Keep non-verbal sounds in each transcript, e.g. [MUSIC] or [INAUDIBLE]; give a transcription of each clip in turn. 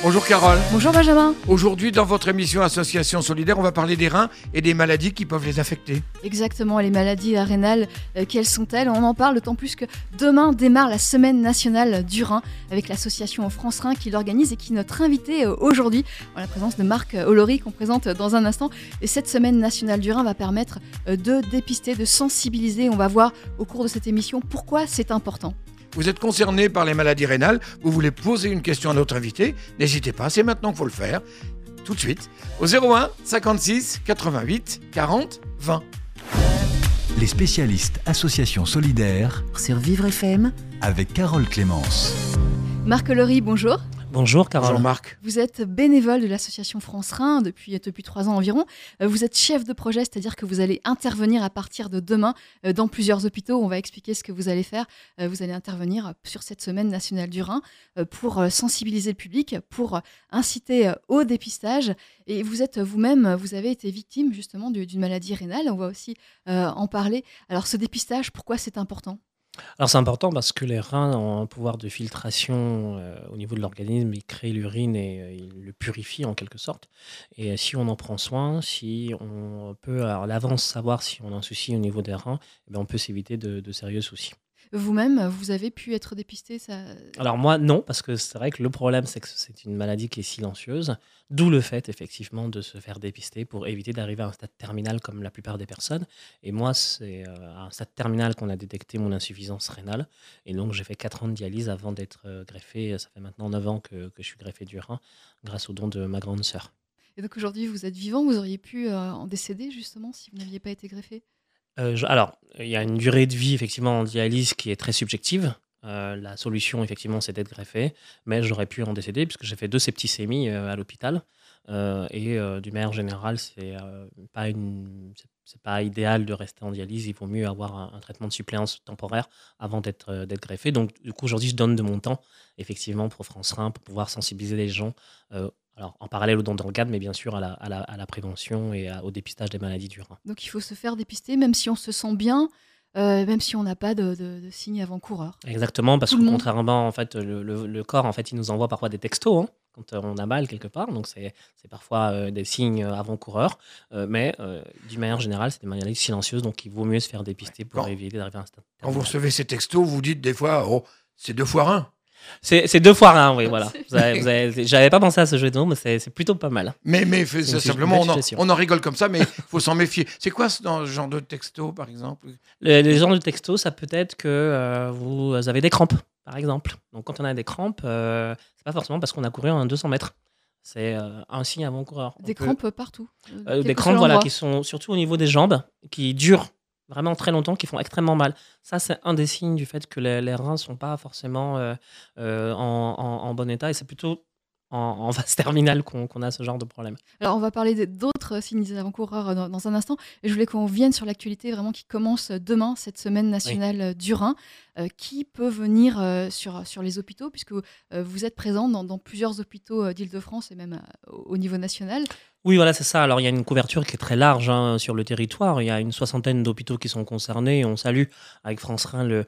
Bonjour Carole. Bonjour Benjamin. Aujourd'hui, dans votre émission Association Solidaire, on va parler des reins et des maladies qui peuvent les affecter. Exactement, les maladies rénales, euh, quelles sont-elles? On en parle d'autant plus que demain démarre la semaine nationale du rein avec l'association France Rein qui l'organise et qui est notre invité euh, aujourd'hui en la présence de Marc Olori qu'on présente dans un instant. Et cette semaine nationale du rein va permettre euh, de dépister, de sensibiliser. On va voir au cours de cette émission pourquoi c'est important. Vous êtes concerné par les maladies rénales, vous voulez poser une question à notre invité, n'hésitez pas, c'est maintenant qu'il faut le faire. Tout de suite, au 01 56 88 40 20. Les spécialistes Association Solidaire sur Vivre FM, avec Carole Clémence. Marc Olori, bonjour. Bonjour Carole. Bonjour Marc. Vous êtes bénévole de l'association France Rhin depuis, depuis trois ans environ. Euh, Vous êtes chef de projet, c'est-à-dire que vous allez intervenir à partir de demain euh, dans plusieurs hôpitaux. On va expliquer ce que vous allez faire. Euh, Vous allez intervenir sur cette semaine nationale du Rhin euh, pour euh, sensibiliser le public, pour euh, inciter euh, au dépistage. Et vous êtes vous-même, vous avez été victime justement du- d'une maladie rénale. On va aussi euh, en parler. Alors ce dépistage, pourquoi c'est important? Alors c'est important parce que les reins ont un pouvoir de filtration euh, au niveau de l'organisme, ils créent l'urine et euh, ils le purifient en quelque sorte. Et euh, si on en prend soin, si on peut à l'avance savoir si on a un souci au niveau des reins, eh ben, on peut s'éviter de, de sérieux soucis. Vous-même, vous avez pu être dépisté ça... Alors moi non, parce que c'est vrai que le problème c'est que c'est une maladie qui est silencieuse, d'où le fait effectivement de se faire dépister pour éviter d'arriver à un stade terminal comme la plupart des personnes. Et moi c'est euh, à un stade terminal qu'on a détecté mon insuffisance rénale, et donc j'ai fait 4 ans de dialyse avant d'être euh, greffé. Ça fait maintenant 9 ans que, que je suis greffé du rein grâce au don de ma grande sœur. Et donc aujourd'hui, vous êtes vivant, vous auriez pu euh, en décéder justement si vous n'aviez pas été greffé? Euh, je- alors, il y a une durée de vie effectivement en dialyse qui est très subjective. Euh, la solution effectivement c'est d'être greffé, mais j'aurais pu en décéder puisque j'ai fait deux septicémies euh, à l'hôpital. Euh, et euh, d'une manière générale, c'est euh, pas une, c'est- pas idéal de rester en dialyse. Il vaut mieux avoir un, traitement de suppléance temporaire avant d'être euh, d'être greffé. Donc du coup aujourd'hui, je donne de mon temps effectivement pour France Rein pour pouvoir sensibiliser les gens. Alors en parallèle au don d'organes, mais bien sûr à la, à la- à la prévention et à- au dépistage des maladies du rein. Donc il faut se faire dépister, même si on se sent bien, euh, même si on n'a pas de, de, de signes avant-coureurs. Exactement, parce Tout que contrairement, en fait, le, le- le corps, en fait, il nous envoie parfois des textos hein, quand euh, on a mal quelque part. Donc, c'est c'est parfois euh, des signes avant-coureurs. Euh, mais euh, d'une manière générale, c'est des maladies silencieuses. Donc, il vaut mieux se faire dépister pour Quand- éviter d'arriver à un stade. Quand vous recevez ces textos, vous dites des fois, oh, c'est deux fois un. C'est c'est deux fois un, oui, [LAUGHS] voilà. C'est- Vous avez- vous avez- J'avais pas pensé à ce jeu de mots, mais c'est c'est plutôt pas mal. Mais, mais ça, simplement, on en, situation. on en rigole comme ça, mais il faut s'en méfier. C'est quoi ce genre de texto, par exemple? Le- les gens de texto, ça peut être que euh, vous avez des crampes, par exemple. Donc, quand on a des crampes, euh, c'est pas forcément parce qu'on a couru en 200 mètres. C'est euh, un signe avant-coureur. On Des peut- crampes partout. des crampes voilà, qui sont surtout au niveau des jambes, qui durent vraiment très longtemps, qui font extrêmement mal. Ça, c'est un des signes du fait que les, les reins ne sont pas forcément euh, euh, en, bon état et c'est plutôt en, phase terminale qu'on a ce genre de problème. Alors on va parler d'autres signes avant-coureurs euh, dans, un instant. Je voulais qu'on vienne sur l'actualité vraiment qui commence demain, cette semaine nationale du Rhin. Euh, qui peut venir sur, sur les hôpitaux, puisque vous êtes présent dans, dans plusieurs hôpitaux d'Île-de-France et même au niveau national. Oui, voilà, c'est ça. Alors, il y a une couverture qui est très large hein, sur le territoire. Il y a une soixantaine d'hôpitaux qui sont concernés. On salue avec France Rhin le,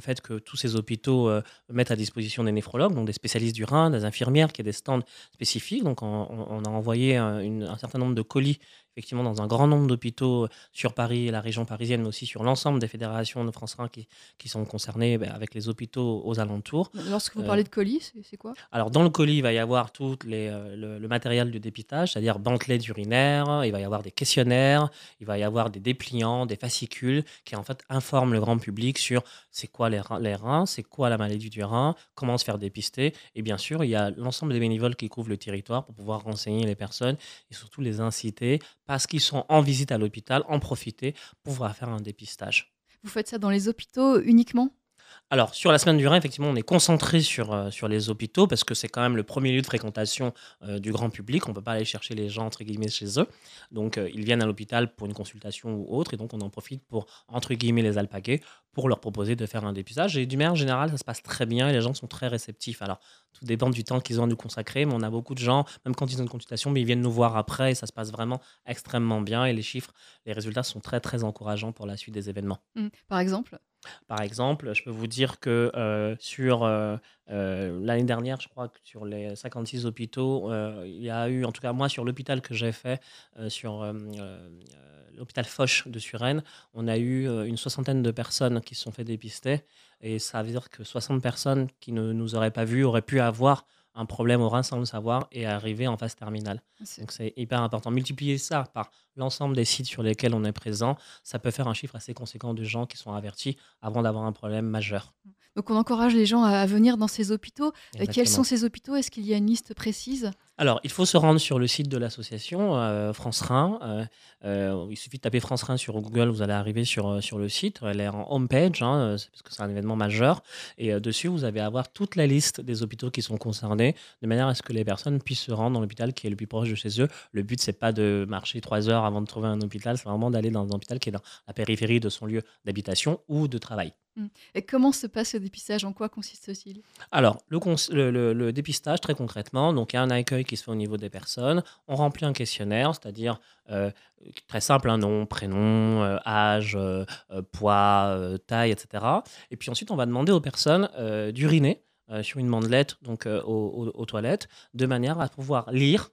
fait que tous ces hôpitaux euh, mettent à disposition des néphrologues, donc des spécialistes du rein, des infirmières, qui a des stands spécifiques. Donc, on, a envoyé une- un certain nombre de colis, effectivement, dans un grand nombre d'hôpitaux sur Paris et la région parisienne, mais aussi sur l'ensemble des fédérations de France Rhin qui, qui sont concernées ben, avec les hôpitaux aux alentours. Lorsque vous Euh, parlez de colis, c'est- quoi? Alors, dans le colis, il va y avoir tout les, euh, le, le matériel de dépistage, c'est-à-dire bandelets urinaires, il va y avoir des questionnaires, il va y avoir des dépliants, des fascicules qui en fait informent le grand public sur c'est quoi les reins, les reins, c'est quoi la maladie du rein, comment se faire dépister. Et bien sûr, il y a l'ensemble des bénévoles qui couvrent le territoire pour pouvoir renseigner les personnes et surtout les inciter, parce qu'ils sont en visite à l'hôpital, en profiter pour pouvoir faire un dépistage. Vous faites ça dans les hôpitaux uniquement? Alors, sur la semaine du Rhin, effectivement, on est concentré sur, euh, sur les hôpitaux parce que c'est quand même le premier lieu de fréquentation euh, du grand public. On ne peut pas aller chercher les gens, entre guillemets, chez eux. Donc, euh, ils viennent à l'hôpital pour une consultation ou autre et donc on en profite pour, entre guillemets, les alpaguer pour leur proposer de faire un dépistage. Et du manière générale, ça se passe très bien et les gens sont très réceptifs. Alors, tout dépend du temps qu'ils ont à nous consacrer, mais on a beaucoup de gens, même quand ils ont une consultation, mais ils viennent nous voir après et ça se passe vraiment extrêmement bien et les chiffres, les résultats sont très très encourageants pour la suite des événements. Mmh. Par exemple? Par exemple, je peux vous dire que euh, sur euh, euh, l'année dernière, je crois que sur les 56 hôpitaux, il y a eu, en tout cas moi, sur l'hôpital que j'ai fait, sur l'hôpital Foch de Suresnes, on a eu une soixantaine de personnes qui se sont fait dépister. Et ça veut dire que 60 personnes qui ne nous auraient pas vus auraient pu avoir un problème au rein sans le savoir et arriver en phase terminale. Donc c'est hyper important. Multiplier ça par l'ensemble des sites sur lesquels on est présent, ça peut faire un chiffre assez conséquent de gens qui sont avertis avant d'avoir un problème majeur. Donc on encourage les gens à venir dans ces hôpitaux. Euh, quels sont ces hôpitaux? Est-ce qu'il y a une liste précise? Alors, il faut se rendre sur le site de l'association euh, France Rhin. Euh, euh, il suffit de taper France Rhin sur Google, vous allez arriver sur, le site. Elle est en homepage, hein, parce que c'est un événement majeur. Et dessus, vous allez avoir toute la liste des hôpitaux qui sont concernés, de manière à ce que les personnes puissent se rendre dans l'hôpital qui est le plus proche de chez eux. Le but, c'est pas de marcher trois heures avant de trouver un hôpital, c'est vraiment d'aller dans un hôpital qui est dans la périphérie de son lieu d'habitation ou de travail. Mmh. Et comment se passe le dépistage? En quoi consiste-t-il? Alors, le, dépistage, très concrètement, donc il y a un accueil qui se fait au niveau des personnes. On remplit un questionnaire, c'est-à-dire euh, très simple, un hein, nom, prénom, euh, âge, euh, poids, taille, etc. Et puis ensuite, on va demander aux personnes d'uriner sur une mandelette, donc aux, toilettes, de manière à pouvoir lire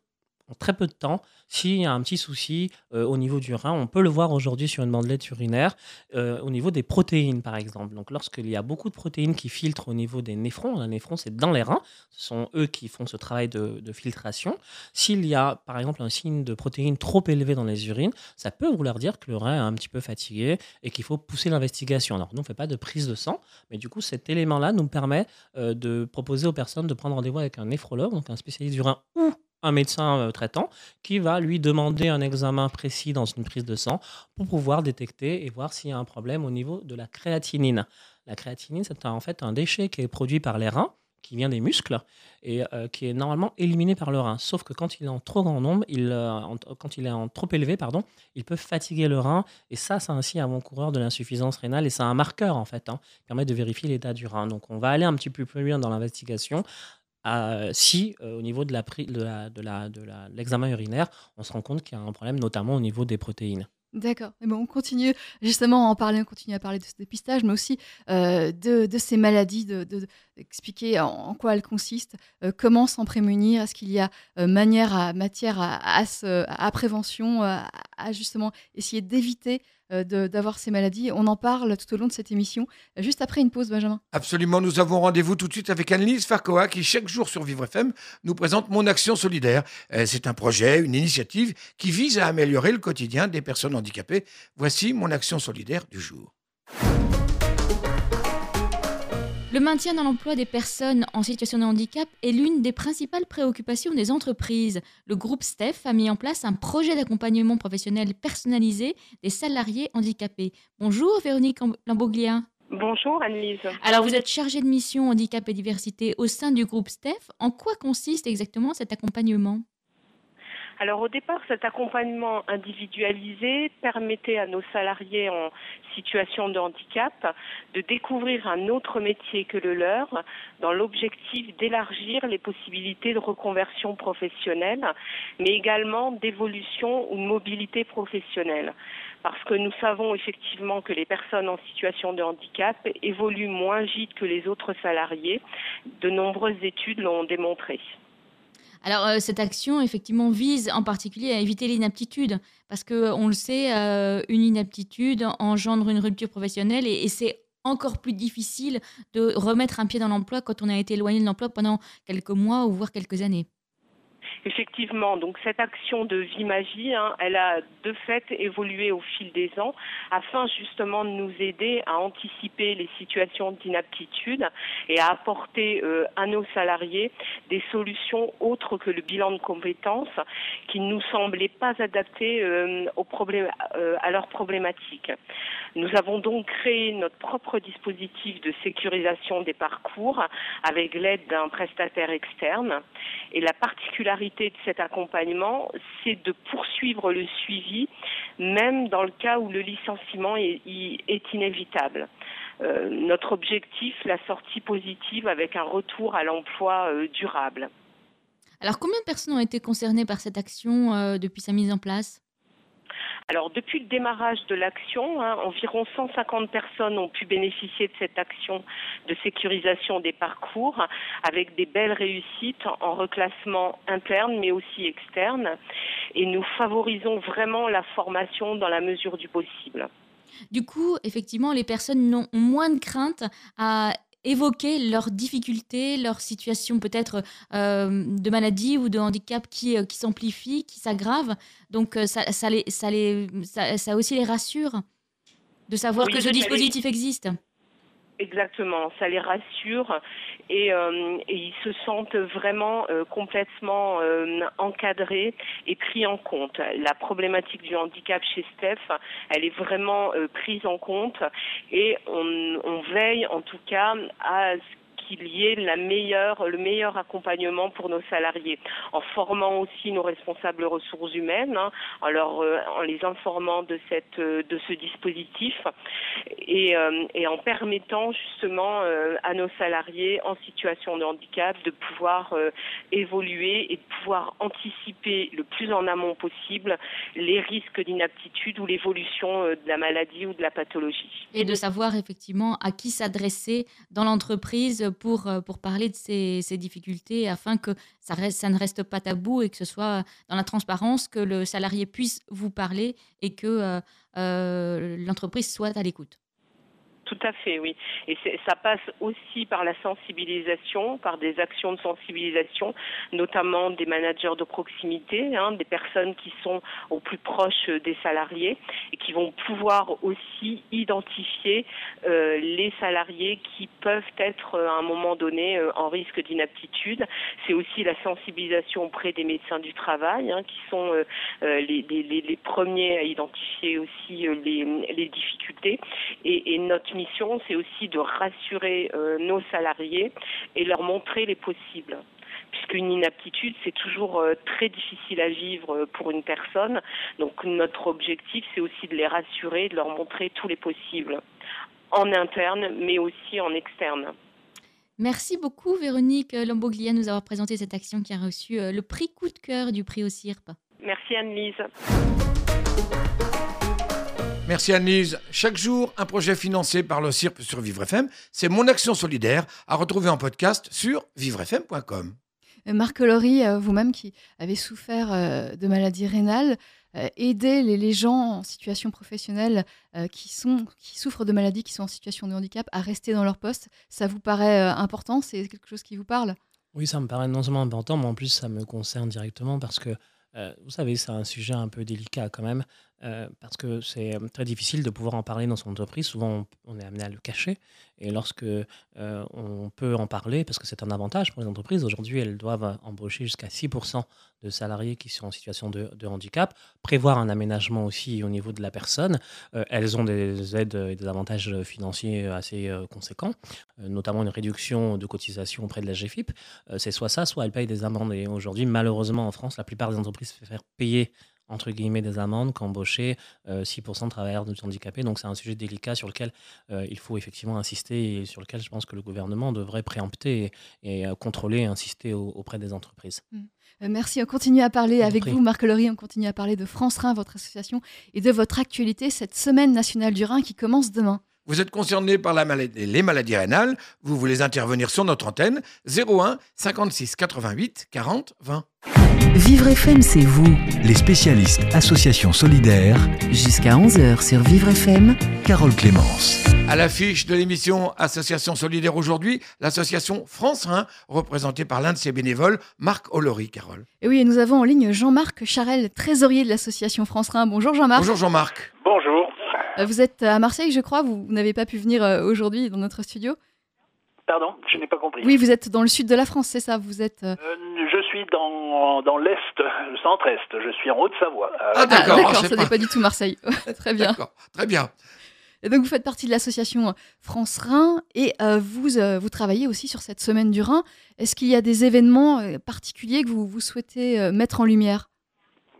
très peu de temps. S'il y a un petit souci euh, au niveau du rein, on peut le voir aujourd'hui sur une bandelette urinaire, euh, au niveau des protéines par exemple. Donc lorsqu'il y a beaucoup de protéines qui filtrent au niveau des néphrons, les néphrons c'est dans les reins, ce sont eux qui font ce travail de, filtration. S'il y a par exemple un signe de protéines trop élevé dans les urines, ça peut vouloir dire que le rein est un petit peu fatigué et qu'il faut pousser l'investigation. Alors nous on ne fait pas de prise de sang, mais du coup cet élément-là nous permet euh, de proposer aux personnes de prendre rendez-vous avec un néphrologue, donc un spécialiste du rein ou un médecin euh, traitant qui va lui demander un examen précis dans une prise de sang pour pouvoir détecter et voir s'il y a un problème au niveau de la créatinine. La créatinine, c'est en fait un déchet qui est produit par les reins, qui vient des muscles et euh, qui est normalement éliminé par le rein. Sauf que quand il est en trop grand nombre, il, euh, quand il est en trop élevé, pardon, il peut fatiguer le rein et ça, c'est un signe avant-coureur de l'insuffisance rénale et c'est un marqueur en fait, hein, qui permet de vérifier l'état du rein. Donc on va aller un petit peu plus loin dans l'investigation si euh, au niveau de l'examen de de urinaire, on se rend compte qu'il y a un problème, notamment au niveau des protéines. D'accord. Bon, on continue justement à en parler, on continue à parler de ce dépistage, mais aussi euh, de, de, ces maladies, d'expliquer de, en, quoi elles consistent, euh, comment s'en prémunir, est-ce qu'il y a manière matière à, prévention, à, justement essayer d'éviter euh, d'avoir ces maladies. On en parle tout au long de cette émission, juste après une pause, Benjamin. Absolument, nous avons rendez-vous tout de suite avec Annelise Farcoa qui, chaque jour sur Vivre FM, nous présente Mon Action Solidaire. Euh, c'est un projet, une initiative qui vise à améliorer le quotidien des personnes handicapées. Voici Mon Action Solidaire du jour. Le maintien dans l'emploi des personnes en situation de handicap est l'une des principales préoccupations des entreprises. Le groupe STEF a mis en place un projet d'accompagnement professionnel personnalisé des salariés handicapés. Bonjour Véronique Lamboglia. Bonjour Annelise. Alors vous êtes chargée de mission handicap et diversité au sein du groupe STEF. En quoi consiste exactement cet accompagnement? Alors au départ, cet accompagnement individualisé permettait à nos salariés en situation de handicap de découvrir un autre métier que le leur dans l'objectif d'élargir les possibilités de reconversion professionnelle, mais également d'évolution ou de mobilité professionnelle parce que nous savons effectivement que les personnes en situation de handicap évoluent moins vite que les autres salariés. De nombreuses études l'ont démontré. Alors, euh, cette action, effectivement, vise en particulier à éviter l'inaptitude, parce que on le sait, euh, une inaptitude engendre une rupture professionnelle et, et c'est encore plus difficile de remettre un pied dans l'emploi quand on a été éloigné de l'emploi pendant quelques mois ou voire quelques années. Effectivement, donc cette action de vie magie, hein, elle a de fait évolué au fil des ans afin justement de nous aider à anticiper les situations d'inaptitude et à apporter euh, à nos salariés des solutions autres que le bilan de compétences qui ne nous semblaient pas adaptées euh, euh, à leurs problématiques. Nous avons donc créé notre propre dispositif de sécurisation des parcours avec l'aide d'un prestataire externe et la particularité de cet accompagnement, c'est de poursuivre le suivi, même dans le cas où le licenciement est, inévitable. euh, notre objectif, la sortie positive avec un retour à l'emploi euh, durable. Alors, combien de personnes ont été concernées par cette action euh, depuis sa mise en place? Alors, depuis le démarrage de l'action, hein, environ 150 personnes ont pu bénéficier de cette action de sécurisation des parcours avec des belles réussites en reclassement interne mais aussi externe. Et nous favorisons vraiment la formation dans la mesure du possible. Du coup, effectivement, les personnes ont moins de crainte à évoquer leurs difficultés, leur situation peut-être euh, de maladie ou de handicap qui, euh, qui s'amplifie, qui s'aggrave. Donc euh, ça, ça, les, ça, les, ça, ça aussi les rassure de savoir Oui, que ce les- dispositif existe. Exactement, ça les rassure et, euh, ils se sentent vraiment euh, complètement euh, encadrés et pris en compte. La problématique du handicap chez Steph, elle est vraiment euh, prise en compte et on, on veille en tout cas à ce qu'il y ait la meilleure, le meilleur accompagnement pour nos salariés, en formant aussi nos responsables ressources humaines, hein, euh, en les informant de, cette, euh, de ce dispositif et, euh, en permettant justement à nos salariés en situation de handicap de pouvoir évoluer et de pouvoir anticiper le plus en amont possible les risques d'inaptitude ou l'évolution de la maladie ou de la pathologie. Et de savoir effectivement à qui s'adresser dans l'entreprise pour, euh, pour parler de ces, difficultés afin que ça ne reste pas tabou et que ce soit dans la transparence, que le salarié puisse vous parler et que euh, euh, l'entreprise soit à l'écoute. Tout à fait, oui. Et ça passe aussi par la sensibilisation, par des actions de sensibilisation, notamment des managers de proximité, hein, des personnes qui sont au plus proche des salariés et qui vont pouvoir aussi identifier euh, les salariés qui peuvent être euh, à un moment donné euh, en risque d'inaptitude. C'est aussi la sensibilisation auprès des médecins du travail, hein, qui sont les, premiers à identifier aussi les, difficultés. Et notre mission, c'est aussi de rassurer euh, nos salariés et leur montrer les possibles. Puisqu'une inaptitude, c'est toujours euh, très difficile à vivre euh, pour une personne. Donc notre objectif, c'est aussi de les rassurer, de leur montrer tous les possibles, en interne, mais aussi en externe. Merci beaucoup Véronique Lamboglia de nous avoir présenté cette action qui a reçu le prix coup de cœur du prix au CIRP. Merci Anne-Lise. Merci Annelise. Chaque jour, un projet financé par le CIRP sur Vivre FM. C'est mon action solidaire à retrouver en podcast sur vivrefm.com. Euh, Marc Laurie, euh, vous-même qui avez souffert euh, de maladies rénales, euh, aider les, les gens en situation professionnelle euh, qui, sont, qui souffrent de maladies, qui sont en situation de handicap, à rester dans leur poste, ça vous paraît euh, important? C'est quelque chose qui vous parle? Oui, ça me paraît non seulement important, mais en plus ça me concerne directement parce que, euh, vous savez, c'est un sujet un peu délicat quand même, euh, parce que c'est euh, très difficile de pouvoir en parler dans son entreprise. Souvent, on, est amené à le cacher. Et lorsque euh, on peut en parler, parce que c'est un avantage pour les entreprises, aujourd'hui, elles doivent embaucher jusqu'à 6% de salariés qui sont en situation de, handicap, prévoir un aménagement aussi au niveau de la personne. Elles ont des aides et des avantages financiers assez conséquents, notamment une réduction de cotisation auprès de la GFIP. C'est soit ça, soit elles payent des amendes. Et aujourd'hui, malheureusement, en France, la plupart des entreprises préfèrent payer entre guillemets des amendes qu'embaucher euh, 6% de travailleurs de handicapés. Donc c'est un sujet délicat sur lequel euh, il faut effectivement insister et sur lequel je pense que le gouvernement devrait préempter et, et, euh, contrôler et insister au- auprès des entreprises. Euh, Merci, on continue à parler avec vous, Marc Laurie, on continue à parler de France Rhin, votre association, et de votre actualité, cette semaine nationale du Rhin qui commence demain. Vous êtes concerné par la maladie- les maladies rénales, vous voulez intervenir sur notre antenne 01 56 88 40 20. Vivre FM, c'est vous. Les spécialistes Association Solidaire, Jusqu'à 11h sur Vivre FM. Carole Clémence. À l'affiche de l'émission Association solidaire aujourd'hui, l'association France Rhin, représentée par l'un de ses bénévoles, Marc Olory, Carole. Et oui, et nous avons en ligne Jean-Marc Charel, trésorier de l'association France Rhin. Bonjour Jean-Marc. Bonjour Jean-Marc. Bonjour. Euh, Vous êtes à Marseille, je crois, vous, vous n'avez pas pu venir euh, aujourd'hui dans notre studio. Pardon, je n'ai pas compris. Oui, vous êtes dans le sud de la France, c'est ça Vous êtes. euh, je suis dans, dans l'Est, le centre-Est. Je suis en Haute-Savoie. Euh, Ah, D'accord, d'accord, c'est ça pas- n'est pas du tout Marseille. [LAUGHS] [LAUGHS] Très bien. D'accord, très bien. Et donc vous faites partie de l'association France Rhin et euh, vous, euh, vous travaillez aussi sur cette semaine du Rhin. Est-ce qu'il y a des événements particuliers que vous, vous souhaitez euh, mettre en lumière?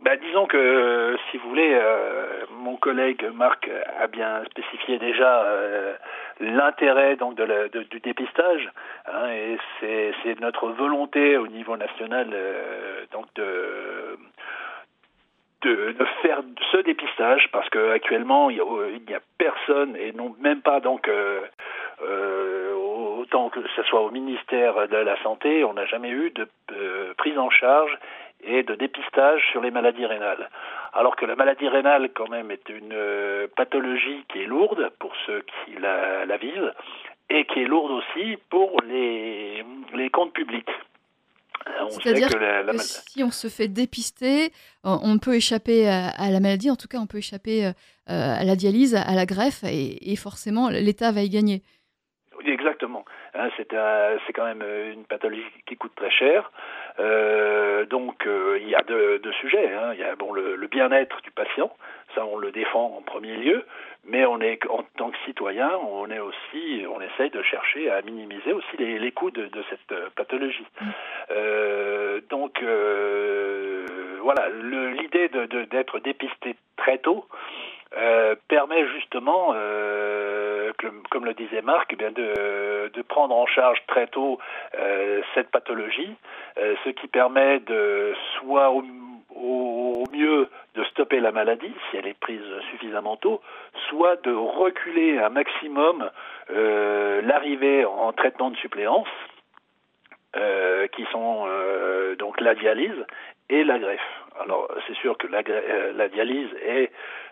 Bah, disons que, si vous voulez, euh, mon collègue Marc a bien spécifié déjà euh, l'intérêt donc de la, de, du dépistage, hein, et c'est, notre volonté au niveau national euh, donc de, de, faire ce dépistage parce que actuellement il y a, personne et non même pas donc autant que ce soit au ministère de la santé, on n'a jamais eu de prise en charge et de dépistage sur les maladies rénales. Alors que la maladie rénale, quand même, est une euh, pathologie qui est lourde pour ceux qui la, la vivent et qui est lourde aussi pour les, les comptes publics. On sait C'est-à-dire que la, la que ma- si on se fait dépister, on peut échapper à, à la maladie, en tout cas on peut échapper euh, à la dialyse, à la greffe, et, et forcément l'État va y gagner. Exactement. Hein, c'est un- c'est quand même euh, une pathologie qui coûte très cher. Euh, donc euh, il y a deux, deux sujets. hein. Il y a bon le, le bien-être du patient, ça on le défend en premier lieu, mais on est en tant que citoyen, on est aussi, on essaye de chercher à minimiser aussi les, les coûts de, de cette pathologie. Euh, donc voilà, l'idée de- d'être dépisté très tôt euh, permet justement, euh, comme le disait Marc, eh bien de, de prendre en charge très tôt euh, cette pathologie, euh, ce qui permet de soit au, au- mieux de stopper la maladie si elle est prise suffisamment tôt, soit de reculer un maximum euh, l'arrivée en traitement de suppléance, qui sont donc la dialyse et la greffe. Alors c'est sûr que la, euh, la dialyse est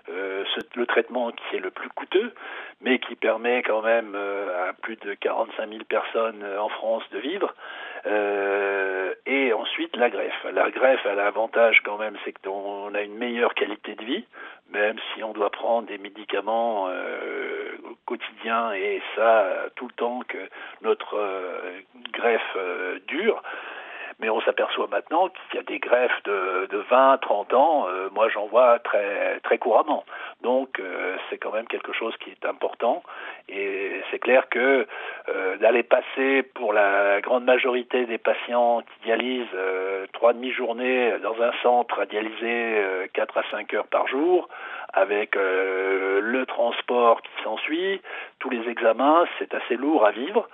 euh, ce- le traitement qui est le plus coûteux, mais qui permet quand même euh, à plus de 45 000 personnes euh, en France de vivre. Euh, et ensuite la greffe. La greffe a l'avantage quand même, c'est qu'on a une meilleure qualité de vie, même si on doit prendre des médicaments euh, au quotidien et ça euh, tout le temps que notre euh, greffe euh, dure. Mais on s'aperçoit maintenant qu'il y a des greffes de, de 20, 30 ans. euh, moi, j'en vois très, très couramment. Donc, euh, c'est quand même quelque chose qui est important. Et c'est clair que euh, d'aller passer pour la grande majorité des patients qui dialysent euh, trois demi-journées dans un centre à dialyser euh, 4 à 5 heures par jour, avec euh, le transport qui s'ensuit, tous les examens, c'est assez lourd à vivre.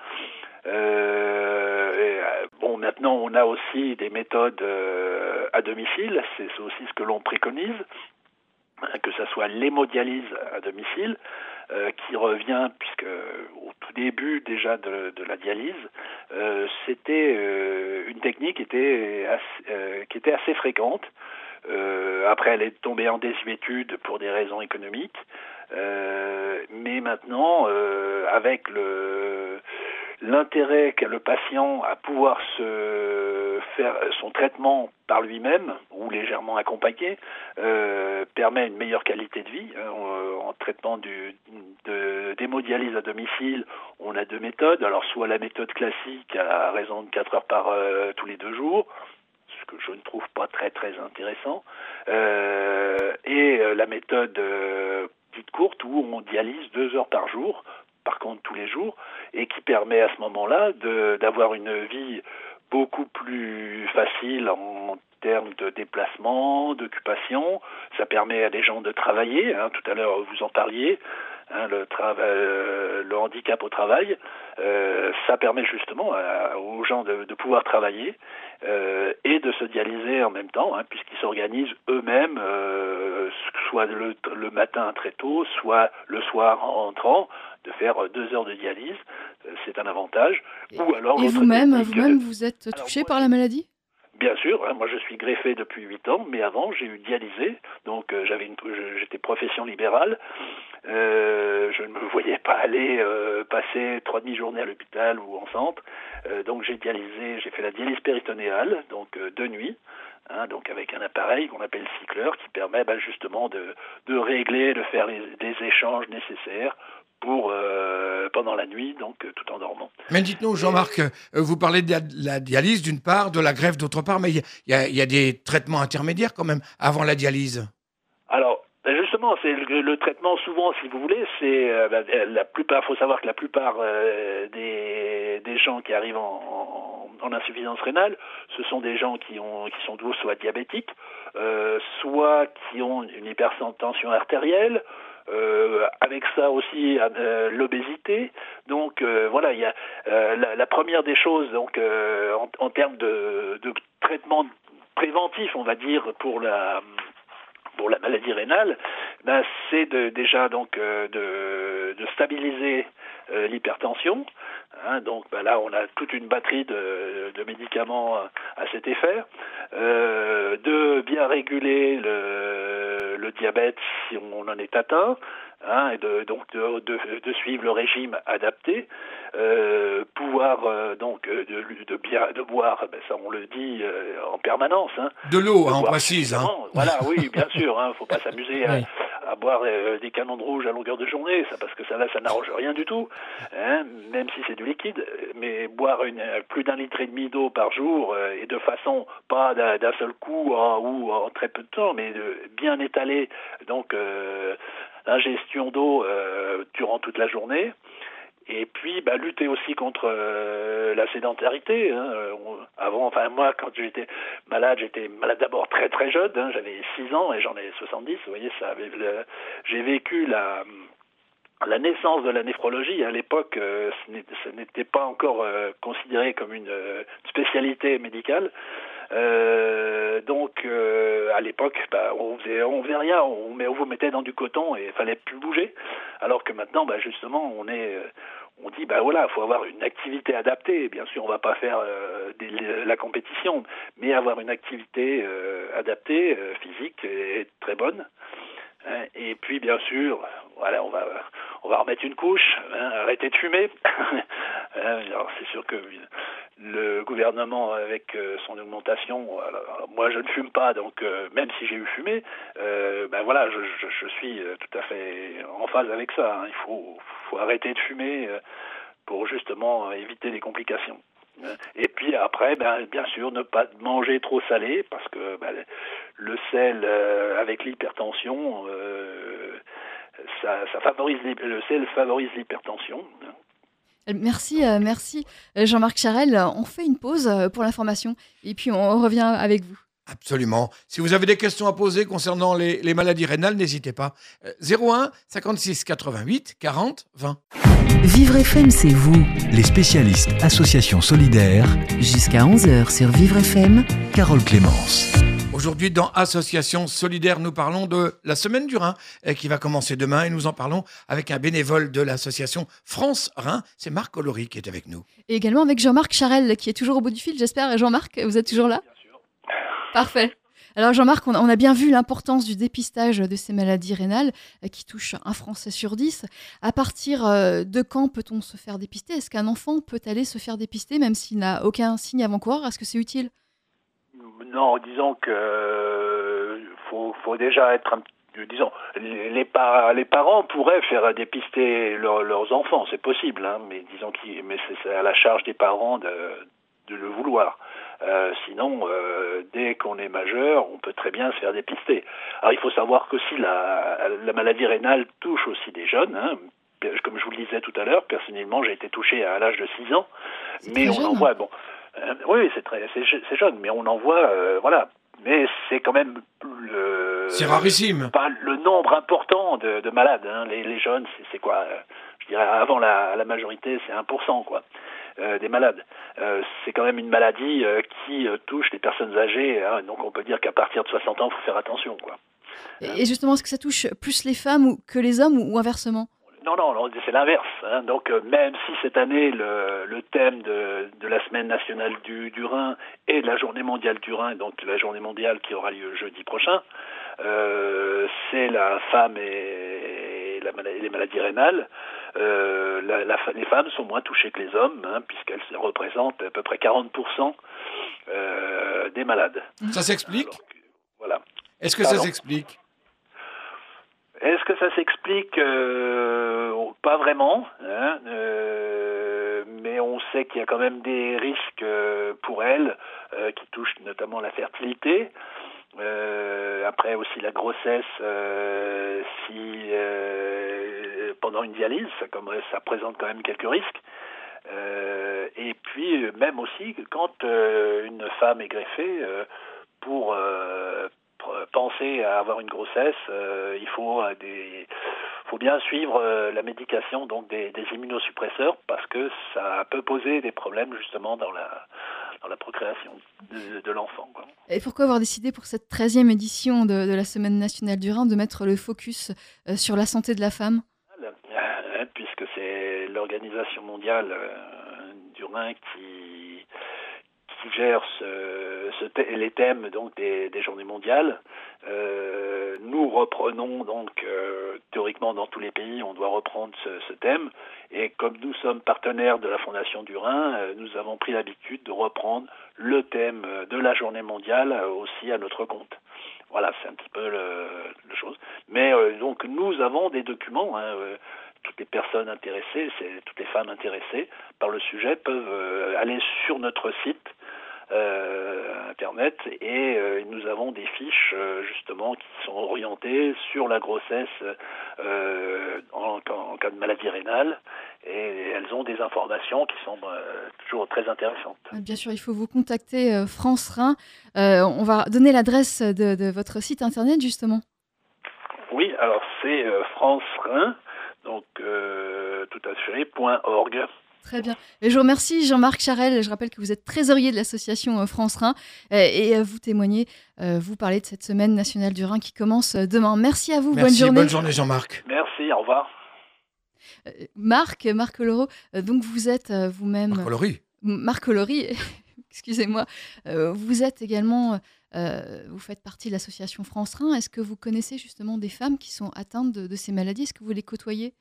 Euh, et, euh, bon, maintenant, on a aussi des méthodes euh, à domicile. C'est aussi ce que l'on préconise, hein, que ce soit l'hémodialyse à domicile, qui revient, puisque au tout début déjà de, la dialyse, c'était une technique qui était assez, qui était assez fréquente. Après, elle est tombée en désuétude pour des raisons économiques. Mais maintenant, avec le l'intérêt qu'a le patient à pouvoir se faire son traitement par lui-même ou légèrement accompagné euh, permet une meilleure qualité de vie. hein. En, en traitement de, d'hémodialyse à domicile, on a deux méthodes. Alors soit la méthode classique à raison de 4 heures par euh, tous les deux jours, ce que je ne trouve pas très très intéressant, euh, et euh, la méthode euh, dite courte où on dialyse deux heures par jour, par contre tous les jours, et qui permet à ce moment-là d'avoir une vie beaucoup plus facile en termes de déplacement, d'occupation. Ça permet à des gens de travailler. hein. Tout à l'heure, vous en parliez. hein, euh, le handicap au travail, euh, ça permet justement aux gens de, pouvoir travailler euh, et de se dialyser en même temps, hein, puisqu'ils s'organisent eux-mêmes, soit le, le matin très tôt, soit le soir en rentrant, de faire euh, deux heures de dialyse, euh, c'est un avantage. Ou alors Et vous-même, vous-même, vous êtes touché par la maladie? Bien sûr, hein, moi je suis greffé depuis 8 ans, mais avant j'ai eu dialysé, donc euh, j'avais j'étais profession libérale, Euh, je ne me [LAUGHS] voyais pas aller euh, passer trois demi-journées à l'hôpital ou en centre, donc j'ai dialysé, j'ai fait la dialyse péritonéale, donc euh, de nuit, hein, donc avec un appareil qu'on appelle cycleur qui permet bah, justement de, de régler, de faire les, des échanges nécessaires pour euh, pendant la nuit, donc euh, tout en dormant. Mais dites-nous, Jean-Marc, euh, vous parlez de la, dialyse d'une part, de la greffe d'autre part, mais y, y il y a des traitements intermédiaires quand même avant la dialyse. C'est le, traitement souvent, si vous voulez, c'est euh, bah, la plupart. Faut savoir que la plupart euh, des, gens qui arrivent en, insuffisance rénale, ce sont des gens qui ont qui sont soit diabétiques, euh, soit qui ont une hypertension artérielle. Euh, avec ça aussi euh, l'obésité. Donc voilà, il y a la, la, première des choses donc en, termes de, traitement préventif, on va dire la pour la maladie rénale, ben, c'est de, déjà donc euh, de, de, stabiliser euh, l'hypertension. Hein, donc ben là, on a toute une batterie de, de médicaments à cet effet. Euh, de bien réguler le, le, diabète si on en est atteint. Hein, et de, donc de, de, suivre le régime adapté, euh, pouvoir euh, donc de, bien de boire, ben ça on le dit euh, en permanence. Hein, de l'eau, on précise. Hein. Voilà, oui, bien sûr. Hein, faut pas s'amuser à, [LAUGHS] à, boire des canons de rouge à longueur de journée, ça parce que ça là, ça n'arrange rien du tout, hein, même si c'est du liquide. Mais boire une, plus d'un litre et demi d'eau par jour et de façon pas d'un seul coup ou en très peu de temps, mais de bien étaler donc ingestion d'eau euh, durant toute la journée. Et puis, bah, lutter aussi contre euh, la sédentarité. Hein. avant, enfin moi, quand j'étais malade, j'étais malade d'abord très très jeune. Hein. J'avais 6 ans et j'en ai 70. Vous voyez, ça j'ai vécu la la naissance de la néphrologie, à l'époque, euh, ce n'était pas encore euh, considéré comme une spécialité médicale. Euh, donc euh, à l'époque, bah, on faisait on faisait rien, on, on vous mettait dans du coton et il fallait plus bouger. Alors que maintenant, bah, justement, on est euh, on dit bah voilà, faut avoir une activité adaptée. Bien sûr, on va pas faire des, la compétition, mais avoir une activité adaptée, physique et très bonne. Hein. Et puis bien sûr, voilà, on va on va remettre une couche, hein, arrêter de fumer. [LAUGHS] Hein, alors c'est sûr que le gouvernement avec euh, son augmentation, moi je ne fume pas, donc euh, même si j'ai eu fumé, euh, ben voilà, je, suis tout à fait en phase avec ça. Hein. Il faut, arrêter de fumer pour justement éviter les complications. Et puis après, ben, bien sûr, ne pas manger trop salé, parce que ben, le sel avec l'hypertension, ça, ça, favorise le sel favorise l'hypertension. Merci, euh, merci euh, Jean-Marc Charel. On fait une pause euh, pour l'information et puis on revient avec vous. Absolument. Si vous avez des questions à poser concernant les, les maladies rénales, n'hésitez pas. 01 56 88 40 20. Vivre FM, c'est vous. Les spécialistes Association Solidaire. Jusqu'à 11h sur Vivre FM. Carole Clémence. Aujourd'hui, dans Association Solidaire, nous parlons de la Semaine du Rhin euh, qui va commencer demain et nous en parlons avec un bénévole de l'association France Rhin. C'est Marc Colori qui est avec nous. Et également avec Jean-Marc Charel qui est toujours au bout du fil, j'espère. Jean-Marc, vous êtes toujours là? Bien sûr. Parfait. Alors Jean-Marc, on a bien vu l'importance du dépistage de ces maladies rénales euh, qui touchent un Français sur dix. À partir euh, de quand peut-on se faire dépister? Est-ce qu'un enfant peut aller se faire dépister même s'il n'a aucun signe avant-coureur? Est-ce que c'est utile? Non, disons que euh, faut, faut déjà être un disons, les, les, parents pourraient faire dépister leurs enfants, c'est possible, hein, mais disons que mais c'est à la charge des parents de, de le vouloir. Euh, sinon, euh, dès qu'on est majeur, on peut très bien se faire dépister. Alors, il faut savoir que si la, la maladie rénale touche aussi des jeunes, hein, comme je vous le disais tout à l'heure, personnellement, j'ai été touché à l'âge de 6 ans, mais on en voit, bon, euh, oui, c'est très, c'est jeune, mais on en voit, euh, voilà. Mais c'est quand même le. C'est rarissime. Pas le nombre important de, de malades. Hein. Les, les, jeunes, c'est quoi euh, Je dirais avant la, la majorité, c'est 1%, quoi. Euh, des malades. Euh, c'est quand même une maladie euh, qui touche les personnes âgées, hein, donc on peut dire qu'à partir de 60 ans, il faut faire attention. Quoi. Et justement, est-ce que ça touche plus les femmes que les hommes ou inversement? Non, non, c'est l'inverse. Hein. Donc, euh, même si cette année, le, le thème de, de, la semaine nationale du, du, Rhin et de la journée mondiale du Rhin, donc la journée mondiale qui aura lieu jeudi prochain, euh, c'est la femme et, la les maladies rénales. Euh, la, la, les femmes sont moins touchées que les hommes, hein, puisqu'elles représentent à peu près 40% euh, des malades. Ça s'explique? Voilà. Est-ce que ça s'explique? Est-ce que ça s'explique euh, Pas vraiment, hein, euh, mais on sait qu'il y a quand même des risques euh, pour elles qui touchent notamment la fertilité. Euh, après aussi la grossesse, euh, si euh, pendant une dialyse, ça, comme, ça présente quand même quelques risques. Euh, et puis même aussi quand euh, une femme est greffée, euh, pour euh, penser à avoir une grossesse, euh, il faut euh, des faut bien suivre euh, la médication donc des, des immunosuppresseurs parce que ça peut poser des problèmes justement dans la dans la procréation de, de l'enfant. Et pourquoi avoir décidé pour cette 13e édition de, de la Semaine nationale du Rhin de mettre le focus euh, sur la santé de la femme? Euh, puisque c'est l'organisation mondiale euh, du Rhin qui, gère ce, ce les thèmes donc des, journées mondiales. Euh, nous reprenons donc euh, théoriquement dans tous les pays, on doit reprendre ce, thème. Et comme nous sommes partenaires de la Fondation du Rhin, euh, nous avons pris l'habitude de reprendre le thème euh, de la journée mondiale euh, aussi à notre compte. Voilà, c'est un petit peu le, chose. Mais euh, donc nous avons des documents. hein, euh, toutes les personnes intéressées, toutes les femmes intéressées par le sujet peuvent euh, aller sur notre site euh, internet et euh, nous avons des fiches euh, justement qui sont orientées sur la grossesse en, cas de maladie rénale et elles ont des informations qui sont toujours très intéressantes. Euh, Bien sûr, il faut vous contacter France Rhin. On va donner l'adresse de, de votre site internet justement. Oui, alors c'est France Rhin, donc tout .org. Très bien. Et je vous remercie Jean-Marc Charel. Je rappelle que vous êtes trésorier de l'association euh, France Rhin euh, et euh, vous témoignez, vous parlez de cette semaine nationale du Rhin qui commence demain. Merci à vous. Merci, bonne journée. bonne journée Jean-Marc. Merci, au revoir. Marc, Marc euh, donc vous êtes vous-même. Marc Colory. Marc Laurie, [LAUGHS] excusez-moi, vous êtes également, euh, vous faites partie de l'association France Rhin. Est-ce que vous connaissez justement des femmes qui sont atteintes de, de ces maladies? Est-ce que vous les côtoyez?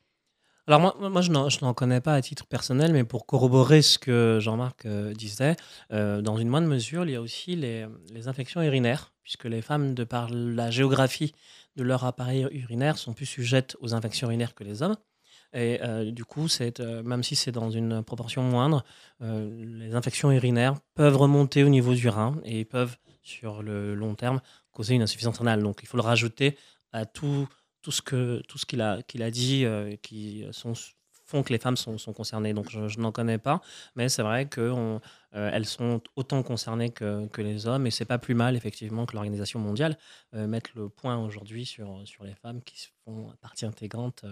Alors moi, moi je n'en connais pas à titre personnel, mais pour corroborer ce que Jean-Marc euh, disait, euh, dans une moindre mesure, il y a aussi les, infections urinaires, puisque les femmes, de par la géographie de leur appareil urinaire, sont plus sujettes aux infections urinaires que les hommes. Et euh, du coup, même si c'est dans une proportion moindre, les infections urinaires peuvent remonter au niveau du rein et peuvent, sur le long terme, causer une insuffisance rénale. Donc il faut le rajouter à tout, tout ce que tout ce qu'il a qu'il a dit euh, qui font que les femmes sont, sont concernées. Donc je, n'en connais pas, mais c'est vrai qu'elles sont autant concernées que, que les hommes, et c'est pas plus mal effectivement que l'organisation mondiale euh, mette le point aujourd'hui sur, sur les femmes qui font partie intégrante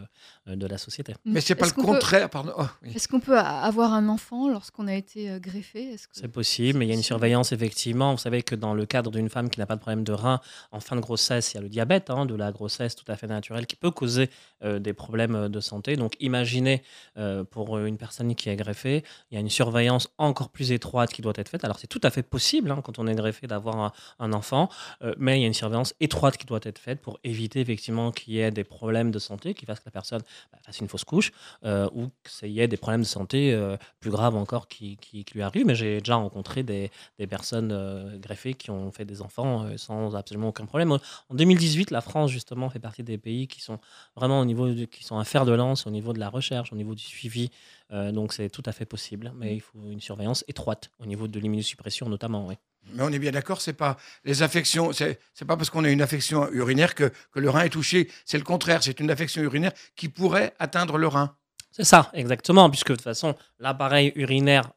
euh, de la société. Mais c'est pas Est-ce le peut- contraire, pardon. Oh, oui. Est-ce qu'on peut a- avoir un enfant lorsqu'on a été euh, greffé? Est-ce que- C'est possible, mais il y a une surveillance effectivement. Vous savez que dans le cadre d'une femme qui n'a pas de problème de rein en fin de grossesse, il y a le diabète, hein, de la grossesse tout à fait naturelle, qui peut causer euh, des problèmes euh, de santé. Donc imaginez euh, pour une personne qui est greffée, il y a une surveillance encore plus étroite qui doit être faite. Alors c'est tout à fait possible hein, quand on est greffé d'avoir un, enfant, euh, mais il y a une surveillance étroite qui doit être faite pour éviter effectivement qu'il y ait des problèmes de santé qui fassent que la personne bah, fasse une fausse couche euh, ou qu'il y ait des problèmes de santé euh, plus graves encore qui, lui arrivent. Mais j'ai déjà rencontré des, personnes euh, greffées qui ont fait des enfants sans absolument aucun problème. En 2018, la France, justement, fait partie des pays qui sont vraiment au niveau, de- qui sont un fer de lance au niveau de la recherche, au niveau du suivi. Euh, donc c'est tout à fait possible, mais il faut une surveillance étroite au niveau de l'immunosuppression notamment. oui. Mais on est bien d'accord, c'est pas les affections, c'est pas parce qu'on a une affection urinaire que, que le rein est touché. C'est le contraire, c'est une affection urinaire qui pourrait atteindre le rein. C'est ça, exactement, puisque de toute façon, l'appareil urinaire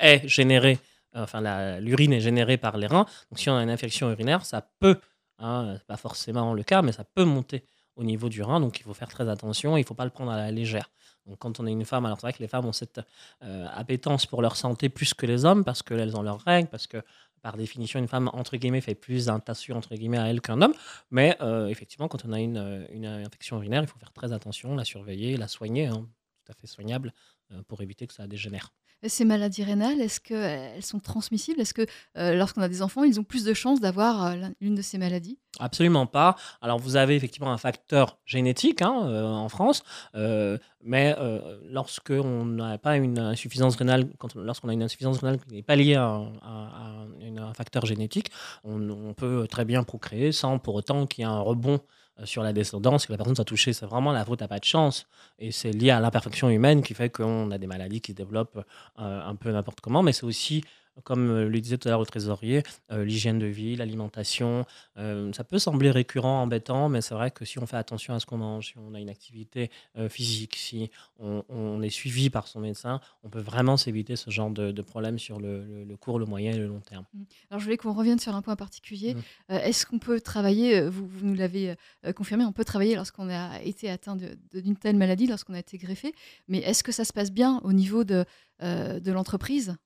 est généré, euh, enfin, l'urine est générée par les reins. Donc, si on a une infection urinaire, ça peut, hein, pas forcément le cas, mais ça peut monter au niveau du rein. Donc, il faut faire très attention, il ne faut pas le prendre à la légère. Donc, quand on est une femme, alors c'est vrai que les femmes ont cette euh, appétence pour leur santé plus que les hommes, parce qu'elles ont leurs règles, parce que par définition, une femme, entre guillemets, fait plus tassu, entre guillemets, à elle qu'un homme. Mais euh, effectivement, quand on a une, euh, une infection urinaire, il faut faire très attention, la surveiller, la soigner, hein, tout à fait soignable, pour éviter que ça dégénère. Ces maladies rénales, est-ce qu'elles sont transmissibles? Est-ce que euh, lorsqu'on a des enfants, ils ont plus de chances d'avoir euh, l'un- l'une de ces maladies? Absolument pas. Alors, vous avez effectivement un facteur génétique hein, euh, en France, euh, mais euh, lorsque on n'a pas une insuffisance rénale, lorsqu'on a une insuffisance rénale qui n'est pas liée à, un- facteur génétique, on, peut très bien procréer sans pour autant qu'il y ait un rebond euh, sur la descendance, que la personne soit touchée. C'est vraiment la faute à pas de chance. Et c'est lié à l'imperfection humaine qui fait qu'on a des maladies qui se développent euh, un peu n'importe comment, mais c'est aussi comme euh, le disait tout à l'heure le trésorier, euh, l'hygiène de vie, l'alimentation, euh, ça peut sembler récurrent, embêtant, mais c'est vrai que si on fait attention à ce qu'on mange, si on a une activité physique, si on, on est suivi par son médecin, on peut vraiment s'éviter ce genre de, de problème sur le, le- le court, le moyen et le long terme. Alors je voulais qu'on revienne sur un point particulier. Mm. Euh, Est-ce qu'on peut travailler, vous, vous nous l'avez confirmé, on peut travailler lorsqu'on a été atteint d'une telle maladie, lorsqu'on a été greffé, mais est-ce que ça se passe bien au niveau de, euh, de l'entreprise?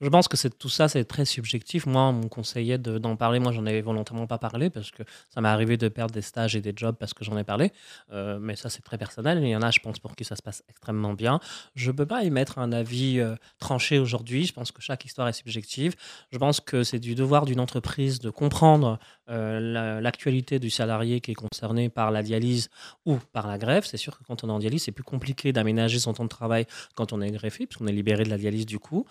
Je pense que tout ça, c'est très subjectif. Moi, on me conseillait de- d'en parler. Moi, j'en avais volontairement pas parlé parce que ça m'est arrivé de perdre des stages et des jobs parce que j'en ai parlé. Euh, mais ça, c'est très personnel. Il y en a, je pense, pour qui ça se passe extrêmement bien. Je peux pas émettre un avis euh, tranché aujourd'hui. Je pense que chaque histoire est subjective. Je pense que c'est du devoir d'une entreprise de comprendre euh, la- l'actualité du salarié qui est concerné par la dialyse ou par la greffe. C'est sûr que quand on est en dialyse, c'est plus compliqué d'aménager son temps de travail quand on est greffé, puisqu'on est libéré de la dialyse du coup.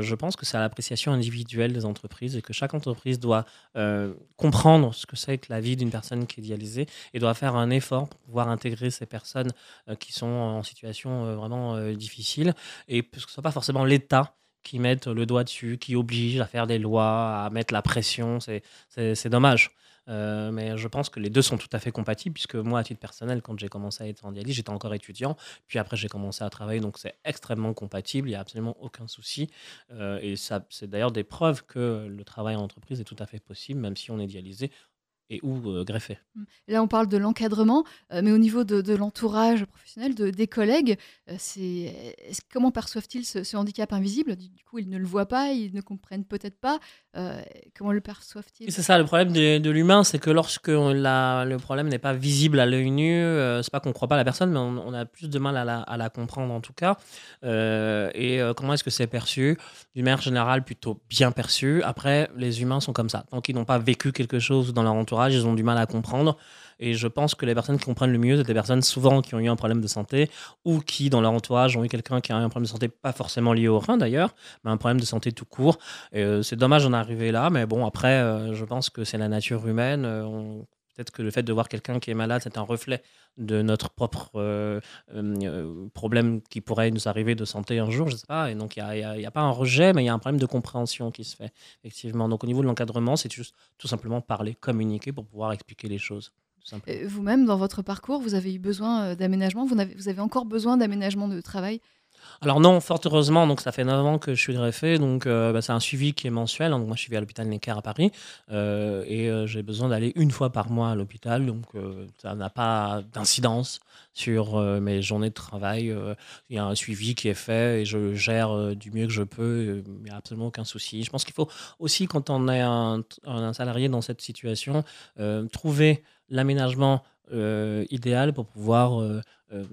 Je pense que c'est à l'appréciation individuelle des entreprises et que chaque entreprise doit euh, comprendre ce que c'est que la vie d'une personne qui est dialysée et doit faire un effort pour pouvoir intégrer ces personnes euh, qui sont en situation euh, vraiment euh, difficile et que ce soit pas forcément l'État qui mette le doigt dessus, qui oblige à faire des lois, à mettre la pression. C'est dommage. Euh, mais je pense que les deux sont tout à fait compatibles, puisque moi, à titre personnel, quand j'ai commencé à être en dialyse, j'étais encore étudiant, puis après j'ai commencé à travailler, donc c'est extrêmement compatible, il n'y a absolument aucun souci. Euh, et ça, c'est d'ailleurs des preuves que le travail en entreprise est tout à fait possible, même si on est dialysé et ou euh, greffé. Et Là, on parle de l'encadrement, euh, mais au niveau de, de l'entourage professionnel, de, des collègues, euh, c'est comment perçoivent-ils ce, ce handicap invisible? Du, du coup, ils ne le voient pas, ils ne comprennent peut-être pas. euh, comment le perçoivent-ils? C'est ça le problème de, de l'humain, c'est que lorsque l'a- le problème n'est pas visible à l'œil nu, euh, c'est pas qu'on croit pas à la personne, mais on, on a plus de mal à la, à la comprendre en tout cas. Euh, et comment est-ce que c'est perçu? D'une manière générale, plutôt bien perçu. Après, les humains sont comme ça. Tant qu'ils n'ont pas vécu quelque chose dans leur entourage, ils ont du mal à comprendre. Et je pense que les personnes qui comprennent le mieux, c'est des personnes souvent qui ont eu un problème de santé ou qui, dans leur entourage, ont eu quelqu'un qui a eu un problème de santé, pas forcément lié au rein d'ailleurs, mais un problème de santé tout court. Et, euh, c'est dommage d'en arriver là, mais bon, après, euh, je pense que c'est la nature humaine. euh, Peut-être que le fait de voir quelqu'un qui est malade, c'est un reflet de notre propre euh, euh, euh, problème qui pourrait nous arriver de santé un jour, je sais pas. Et donc, il n'y a, pas un rejet, mais il y a un problème de compréhension qui se fait, effectivement. Donc, au niveau de l'encadrement, c'est juste tout simplement parler, communiquer pour pouvoir expliquer les choses. Vous-même, dans votre parcours, vous avez eu besoin d'aménagement, vous avez encore besoin d'aménagement de travail Alors non, fort heureusement, donc ça fait 9 ans que je suis greffé, donc euh, bah, c'est un suivi qui est mensuel. Donc moi je suis à l'hôpital Necker à Paris euh, et euh, j'ai besoin d'aller une fois par mois à l'hôpital, donc ça n'a pas d'incidence sur mes journées de travail. Il y a un suivi qui est fait et je le gère du mieux que je peux, il n'y a absolument aucun souci. Je pense qu'il faut aussi, quand on est un, salarié dans cette situation, trouver l'aménagement euh, idéal pour pouvoir euh, euh,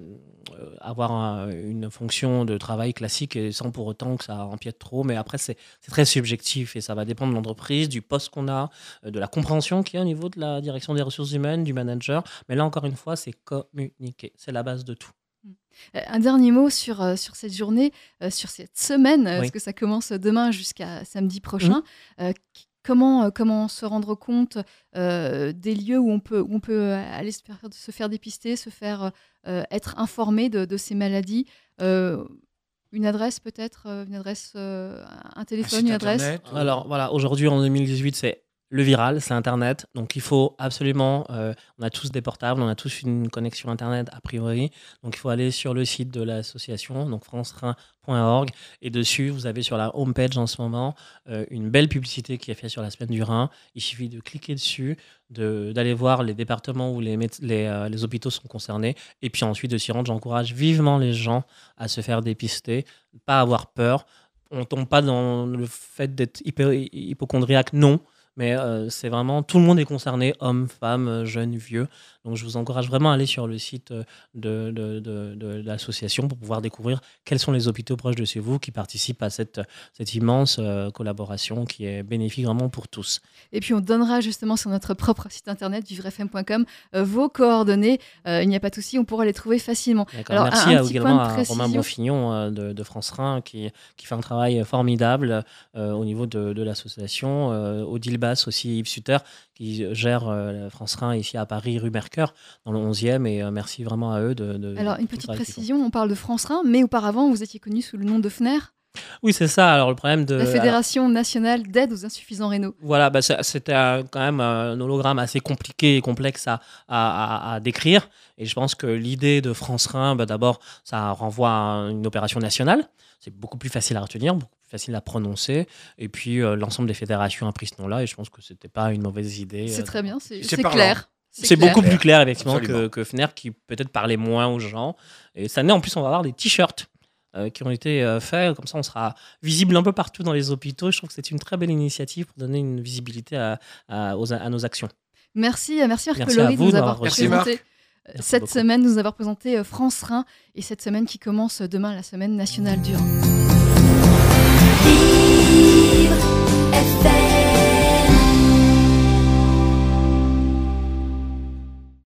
avoir un- une fonction de travail classique et sans pour autant que ça empiète trop. Mais après, c'est très subjectif et ça va dépendre de l'entreprise, du poste qu'on a, de la compréhension qu'il y a au niveau de la direction des ressources humaines, du manager. Mais là, encore une fois, c'est communiquer. C'est la base de tout. Un dernier mot sur, sur cette journée, sur cette semaine, Oui. parce que ça commence demain jusqu'à samedi prochain. Qui- comment, euh, comment se rendre compte euh, des lieux où on peut, où on peut euh, aller se faire, se faire dépister, se faire euh, être informé de, de ces maladies Euh, Une adresse peut-être, une adresse, euh, un téléphone, une adresse? internet, Alors voilà, aujourd'hui en 2018, c'est le viral, c'est Internet. Donc il faut absolument, euh, on a tous des portables, on a tous une connexion Internet a priori. Donc il faut aller sur le site de l'association, donc francerein.org. Et dessus, vous avez sur la homepage en ce moment euh, une belle publicité qui est faite sur la semaine du Rhin. Il suffit de cliquer dessus, de- d'aller voir les départements où les, euh, les hôpitaux sont concernés. Et puis ensuite de s'y rendre, j'encourage vivement les gens à se faire dépister, pas avoir peur. On tombe pas dans le fait d'être hypochondriaque, non. Mais euh, c'est vraiment, tout le monde est concerné, hommes, femmes, jeunes, vieux. Donc je vous encourage vraiment à aller sur le site euh, de, de, de- de l'association pour pouvoir découvrir quels sont les hôpitaux proches de chez vous qui participent à cette, cette immense euh, collaboration qui est bénéfique vraiment pour tous. Et puis on donnera justement sur notre propre site internet vivrefm.com euh, vos coordonnées. Euh, il n'y a pas de souci, on pourra les trouver facilement. Alors, Merci un- un à- petit également à Romain. Bonfignon de, de France Rhin qui, qui fait un travail formidable euh, au niveau de, de l'association. Euh, Odile Basse aussi, Yves Sutter qui gère France Rhin ici à Paris, rue Dans le 11e. Et euh, merci vraiment à eux de. de- Alors, une petite précision, on parle de France Rhin, mais auparavant, vous étiez connu sous le nom de FNER. Oui, c'est ça. Alors le problème de La Fédération nationale d'aide aux insuffisants rénaux. Voilà, bah, c'était euh, quand même un hologramme assez compliqué et complexe à, à- à- à décrire. Et je pense que l'idée de France Rhin, bah, d'abord, ça renvoie à une opération nationale. C'est beaucoup plus facile à retenir, beaucoup plus facile à prononcer. Et puis, euh, l'ensemble des fédérations a pris ce nom-là. Et je pense que c'était pas une mauvaise idée. C'est euh, très bien, c'est clair. C'est beaucoup plus clair, effectivement, que, que, qui peut-être parlait moins aux gens. Et cette année, en plus, on va avoir des t-shirts euh, qui ont été euh, faits. Comme ça, on sera visible un peu partout dans les hôpitaux. Je trouve que c'est une très belle initiative pour donner une visibilité à, nos actions. Merci, euh, merci Marc merci de nous avoir présenté. Cette beaucoup. semaine, nous avoir présenté France Rhin et cette semaine qui commence demain, la semaine nationale du Rhin. Vivre,